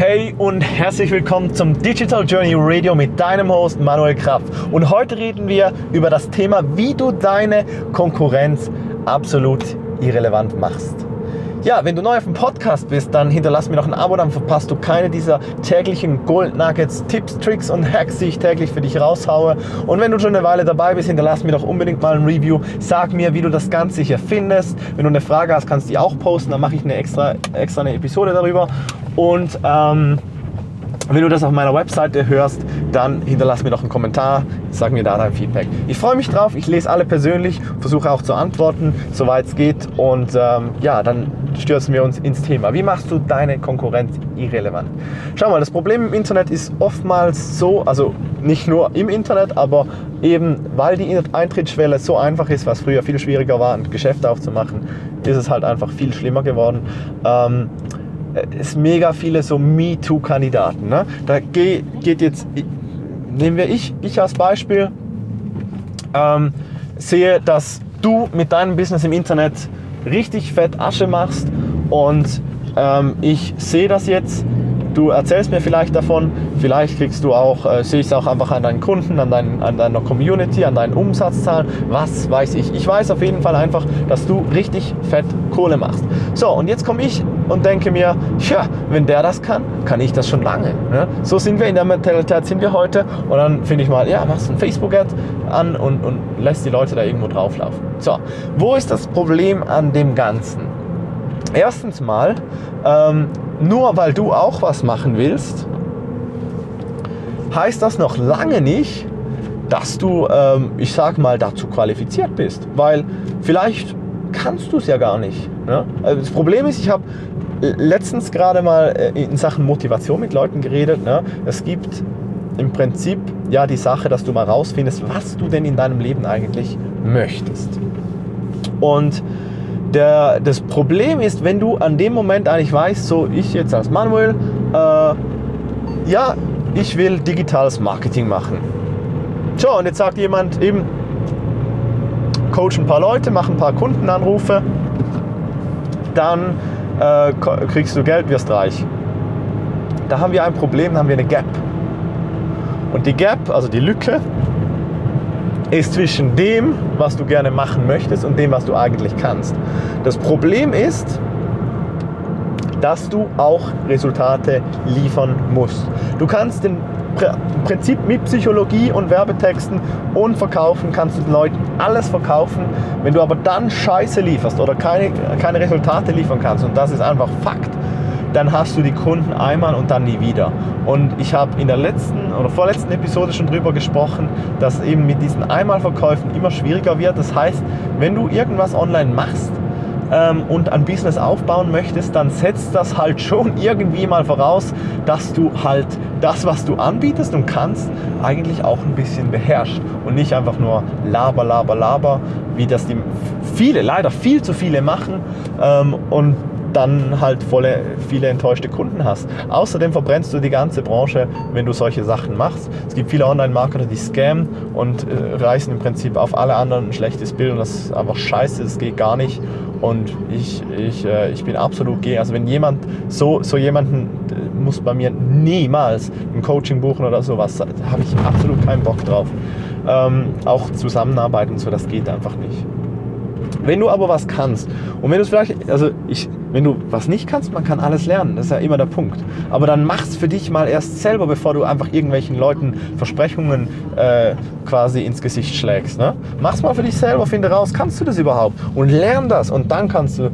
Hey und herzlich willkommen zum Digital Journey Radio mit deinem Host Manuel Kraft. Und heute reden wir über das Thema, wie du deine Konkurrenz absolut irrelevant machst. Ja, wenn du neu auf dem Podcast bist, dann hinterlass mir noch ein Abo, dann verpasst du keine dieser täglichen Gold Nuggets, Tipps, Tricks und Hacks, die ich täglich für dich raushaue. Und wenn du schon eine Weile dabei bist, hinterlass mir doch unbedingt mal ein Review. Sag mir, wie du das Ganze hier findest. Wenn du eine Frage hast, kannst du die auch posten, dann mache ich eine extra, extra eine Episode darüber. Und ähm, wenn du das auf meiner Webseite hörst, dann hinterlass mir doch einen Kommentar, sag mir da dein Feedback. Ich freue mich drauf, ich lese alle persönlich, versuche auch zu antworten, soweit es geht. Und ähm, ja, dann stürzen wir uns ins Thema. Wie machst du deine Konkurrenz irrelevant? Schau mal, das Problem im Internet ist oftmals so, also nicht nur im Internet, aber eben weil die Eintrittsschwelle so einfach ist, was früher viel schwieriger war, ein Geschäft aufzumachen, ist es halt einfach viel schlimmer geworden. Ähm, es mega viele so MeToo-Kandidaten. Ne? Da geht, geht jetzt, nehmen wir ich, ich als Beispiel, ähm, sehe, dass du mit deinem Business im Internet richtig fett Asche machst und ähm, ich sehe das jetzt du erzählst mir vielleicht davon, vielleicht kriegst du auch, äh, sehe ich es auch einfach an deinen Kunden, an, dein, an deiner Community, an deinen Umsatzzahlen, was weiß ich. Ich weiß auf jeden Fall einfach, dass du richtig fett Kohle machst. So, und jetzt komme ich und denke mir, ja, wenn der das kann, kann ich das schon lange. Ne? So sind wir in der Mentalität, sind wir heute. Und dann finde ich mal, ja, machst ein Facebook-Ad an und, und lässt die Leute da irgendwo drauflaufen. So, wo ist das Problem an dem Ganzen? Erstens mal, ähm, nur weil du auch was machen willst, heißt das noch lange nicht, dass du, ähm, ich sag mal, dazu qualifiziert bist. Weil vielleicht kannst du es ja gar nicht. Ne? Also das Problem ist, ich habe letztens gerade mal äh, in Sachen Motivation mit Leuten geredet. Ne? Es gibt im Prinzip ja die Sache, dass du mal rausfindest, was du denn in deinem Leben eigentlich möchtest. Und der, das Problem ist, wenn du an dem Moment eigentlich weißt, so ich jetzt als Manuel, äh, ja, ich will digitales Marketing machen. So, und jetzt sagt jemand eben, coach ein paar Leute, mach ein paar Kundenanrufe, dann äh, kriegst du Geld, wirst reich. Da haben wir ein Problem, da haben wir eine Gap. Und die Gap, also die Lücke, ist zwischen dem, was du gerne machen möchtest und dem, was du eigentlich kannst. Das Problem ist, dass du auch Resultate liefern musst. Du kannst im Prinzip mit Psychologie und Werbetexten und Verkaufen kannst du den Leuten alles verkaufen. Wenn du aber dann Scheiße lieferst oder keine, keine Resultate liefern kannst, und das ist einfach Fakt, dann hast du die Kunden einmal und dann nie wieder. Und ich habe in der letzten oder vorletzten Episode schon darüber gesprochen, dass eben mit diesen Einmalverkäufen immer schwieriger wird. Das heißt, wenn du irgendwas online machst, ähm, und ein Business aufbauen möchtest, dann setzt das halt schon irgendwie mal voraus, dass du halt das, was du anbietest und kannst, eigentlich auch ein bisschen beherrschst und nicht einfach nur laber, laber, laber, wie das die viele, leider viel zu viele machen ähm, und dann halt volle, viele enttäuschte Kunden hast. Außerdem verbrennst du die ganze Branche, wenn du solche Sachen machst. Es gibt viele Online-Marketer, die scammen und äh, reißen im Prinzip auf alle anderen ein schlechtes Bild und das ist einfach scheiße, das geht gar nicht. Und ich, ich, äh, ich bin absolut gegen. Also wenn jemand so, so jemanden äh, muss bei mir niemals ein Coaching buchen oder sowas, da habe ich absolut keinen Bock drauf. Ähm, auch Zusammenarbeiten und so, das geht einfach nicht. Wenn du aber was kannst und wenn du es vielleicht, also ich, wenn du was nicht kannst, man kann alles lernen, das ist ja immer der Punkt. Aber dann mach's für dich mal erst selber, bevor du einfach irgendwelchen Leuten Versprechungen äh, quasi ins Gesicht schlägst. Ne? Mach's mal für dich selber, finde raus, kannst du das überhaupt? Und lern das und dann kannst du, äh,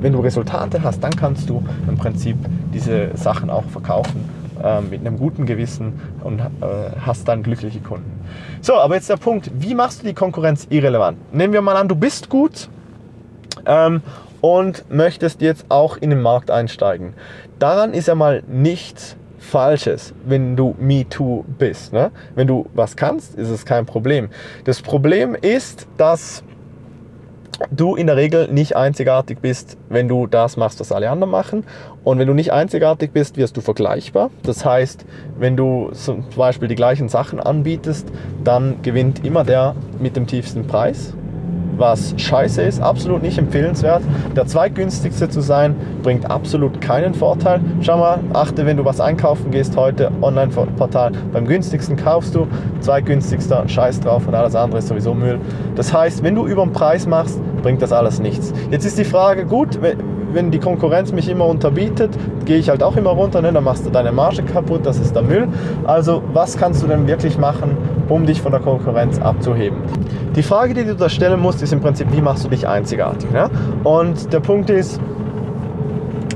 wenn du Resultate hast, dann kannst du im Prinzip diese Sachen auch verkaufen äh, mit einem guten Gewissen und äh, hast dann glückliche Kunden. So, aber jetzt der Punkt, wie machst du die Konkurrenz irrelevant? Nehmen wir mal an, du bist gut ähm, und möchtest jetzt auch in den Markt einsteigen. Daran ist ja mal nichts Falsches, wenn du MeToo bist. Ne? Wenn du was kannst, ist es kein Problem. Das Problem ist, dass du in der Regel nicht einzigartig bist, wenn du das machst, was alle anderen machen. Und wenn du nicht einzigartig bist, wirst du vergleichbar. Das heißt, wenn du zum Beispiel die gleichen Sachen anbietest, dann gewinnt immer der mit dem tiefsten Preis. Was scheiße ist, absolut nicht empfehlenswert. Der zweitgünstigste zu sein, bringt absolut keinen Vorteil. Schau mal, achte, wenn du was einkaufen gehst heute, Online-Portal, beim günstigsten kaufst du, zweitgünstigster, scheiß drauf und alles andere ist sowieso Müll. Das heißt, wenn du über den Preis machst, bringt das alles nichts. Jetzt ist die Frage, gut, wenn die Konkurrenz mich immer unterbietet, gehe ich halt auch immer runter, ne? dann machst du deine Marge kaputt, das ist der Müll. Also was kannst du denn wirklich machen, um dich von der Konkurrenz abzuheben? Die Frage, die du da stellen musst, ist im Prinzip, wie machst du dich einzigartig? Ne? Und der Punkt ist,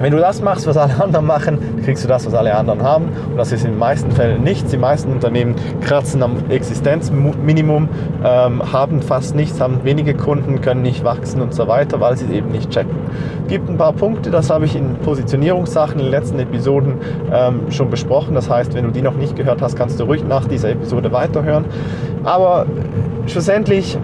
wenn du das machst, was alle anderen machen, kriegst du das, was alle anderen haben. Und das ist in den meisten Fällen nichts. Die meisten Unternehmen kratzen am Existenzminimum, ähm, haben fast nichts, haben wenige Kunden, können nicht wachsen und so weiter, weil sie es eben nicht checken. Es gibt ein paar Punkte, das habe ich in Positionierungssachen in den letzten Episoden ähm, schon besprochen. Das heißt, wenn du die noch nicht gehört hast, kannst du ruhig nach dieser Episode weiterhören. Aber schlussendlich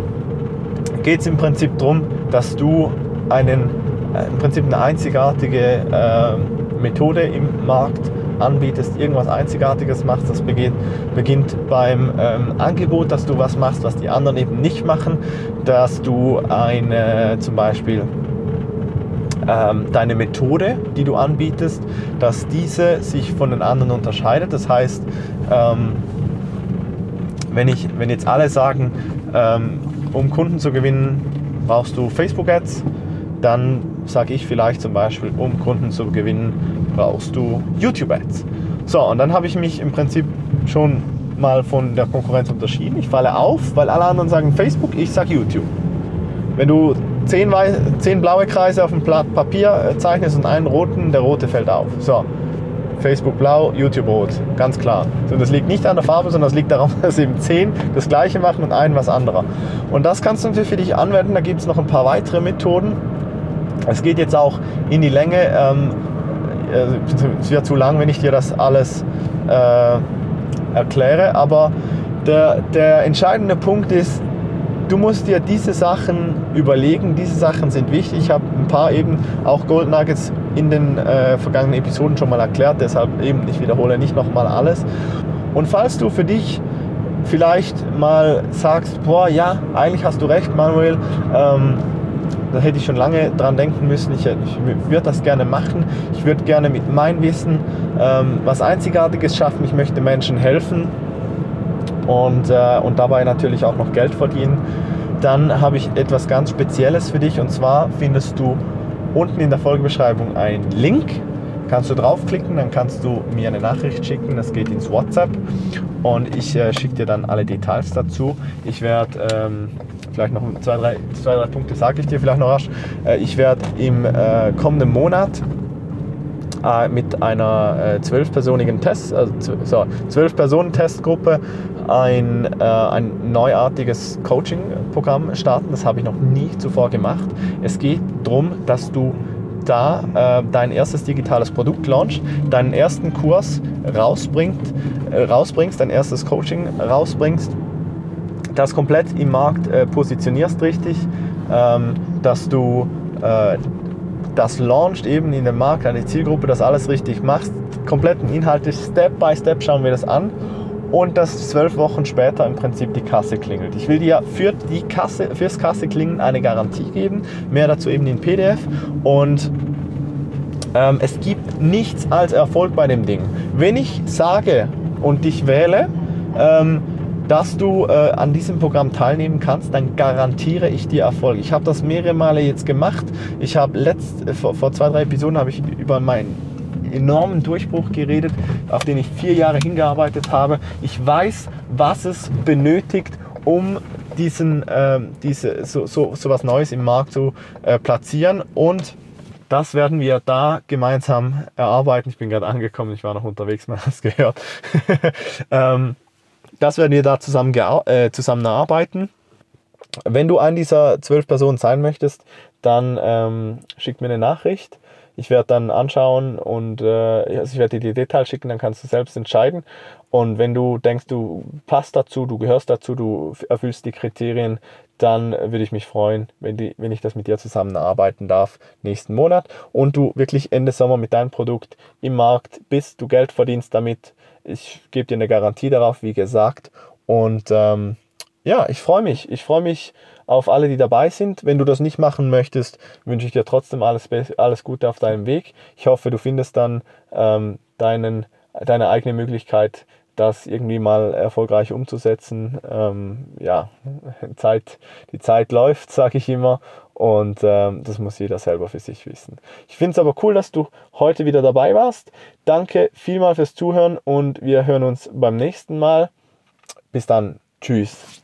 geht es im Prinzip darum, dass du einen äh, im Prinzip eine einzigartige äh, Methode im Markt anbietest, irgendwas Einzigartiges machst. Das beginnt, beginnt beim ähm, Angebot, dass du was machst, was die anderen eben nicht machen, dass du eine zum Beispiel ähm, deine Methode, die du anbietest, dass diese sich von den anderen unterscheidet. Das heißt, ähm, wenn, ich, wenn jetzt alle sagen, ähm, um Kunden zu gewinnen, brauchst du Facebook-Ads, dann sage ich vielleicht zum Beispiel, um Kunden zu gewinnen, brauchst du YouTube-Ads. So, und dann habe ich mich im Prinzip schon mal von der Konkurrenz unterschieden. Ich falle auf, weil alle anderen sagen Facebook, ich sage YouTube. Wenn du zehn, zehn blaue Kreise auf dem Blatt Papier äh, zeichnest und einen roten, der rote fällt auf. So, Facebook blau, YouTube rot, ganz klar. Und das liegt nicht an der Farbe, sondern das liegt daran, dass eben zehn das gleiche machen und einen was anderer. Und das kannst du natürlich für dich anwenden. Da gibt es noch ein paar weitere Methoden. Es geht jetzt auch in die Länge. Ähm, äh, es wird zu lang, wenn ich dir das alles äh, erkläre. Aber der, der entscheidende Punkt ist, du musst dir diese Sachen überlegen. Diese Sachen sind wichtig. Ich habe ein paar eben auch Gold Nuggets in den äh, vergangenen Episoden schon mal erklärt. Deshalb eben, ich wiederhole nicht nochmal alles. Und falls du für dich vielleicht mal sagst, boah, ja, eigentlich hast du recht, Manuel, ähm, da hätte ich schon lange dran denken müssen. Ich, ich würde das gerne machen. Ich würde gerne mit meinem Wissen ähm, was Einzigartiges schaffen. Ich möchte Menschen helfen und, äh, und dabei natürlich auch noch Geld verdienen. Dann habe ich etwas ganz Spezielles für dich und zwar findest du unten in der Folgebeschreibung einen Link. Kannst du draufklicken, dann kannst du mir eine Nachricht schicken. Das geht ins WhatsApp und ich äh, schicke dir dann alle Details dazu. Ich werde ähm, vielleicht noch zwei, drei, zwei, drei Punkte sage ich dir vielleicht noch rasch. Äh, ich werde im äh, kommenden Monat äh, mit einer zwölfpersonigen Test, also so, zwölf Personen Testgruppe ein, äh, ein neuartiges Coaching-Programm starten. Das habe ich noch nie zuvor gemacht. Es geht darum, dass du da äh, dein erstes digitales Produkt launchst, deinen ersten Kurs rausbringt, äh, rausbringst, dein erstes Coaching rausbringst das komplett im Markt äh, positionierst richtig, ähm, dass du äh, das launcht eben in den Markt, deine Zielgruppe, das alles richtig machst, kompletten Inhalte Step by Step schauen wir das an und dass zwölf Wochen später im Prinzip die Kasse klingelt. Ich will dir für die Kasse, fürs Kasse klingeln eine Garantie geben, mehr dazu eben in PDF und ähm, es gibt nichts als Erfolg bei dem Ding. Wenn ich sage und dich wähle, ähm, dass du äh, an diesem Programm teilnehmen kannst, dann garantiere ich dir Erfolg. Ich habe das mehrere Male jetzt gemacht. Ich habe letzt, äh, vor, vor zwei, drei Episoden habe ich über meinen enormen Durchbruch geredet, auf den ich vier Jahre hingearbeitet habe. Ich weiß, was es benötigt, um diesen, äh, diese, so, so, so was Neues im Markt zu äh, platzieren und das werden wir da gemeinsam erarbeiten. Ich bin gerade angekommen, ich war noch unterwegs, man hat es gehört. ähm, das werden wir da zusammen, äh, zusammen arbeiten. Wenn du ein dieser zwölf Personen sein möchtest, dann ähm, schick mir eine Nachricht. Ich werde dann anschauen und äh, also ich werde dir die Details schicken, dann kannst du selbst entscheiden. Und wenn du denkst, du passt dazu, du gehörst dazu, du erfüllst die Kriterien, dann würde ich mich freuen, wenn, die, wenn ich das mit dir zusammenarbeiten darf nächsten Monat und du wirklich Ende Sommer mit deinem Produkt im Markt bist, du Geld verdienst damit ich gebe dir eine Garantie darauf, wie gesagt. Und ähm, ja, ich freue mich. Ich freue mich auf alle, die dabei sind. Wenn du das nicht machen möchtest, wünsche ich dir trotzdem alles, alles Gute auf deinem Weg. Ich hoffe, du findest dann ähm, deinen, deine eigene Möglichkeit, das irgendwie mal erfolgreich umzusetzen. Ähm, ja, Zeit, die Zeit läuft, sage ich immer. Und ähm, das muss jeder selber für sich wissen. Ich finde es aber cool, dass du heute wieder dabei warst. Danke vielmal fürs Zuhören und wir hören uns beim nächsten Mal. Bis dann. Tschüss.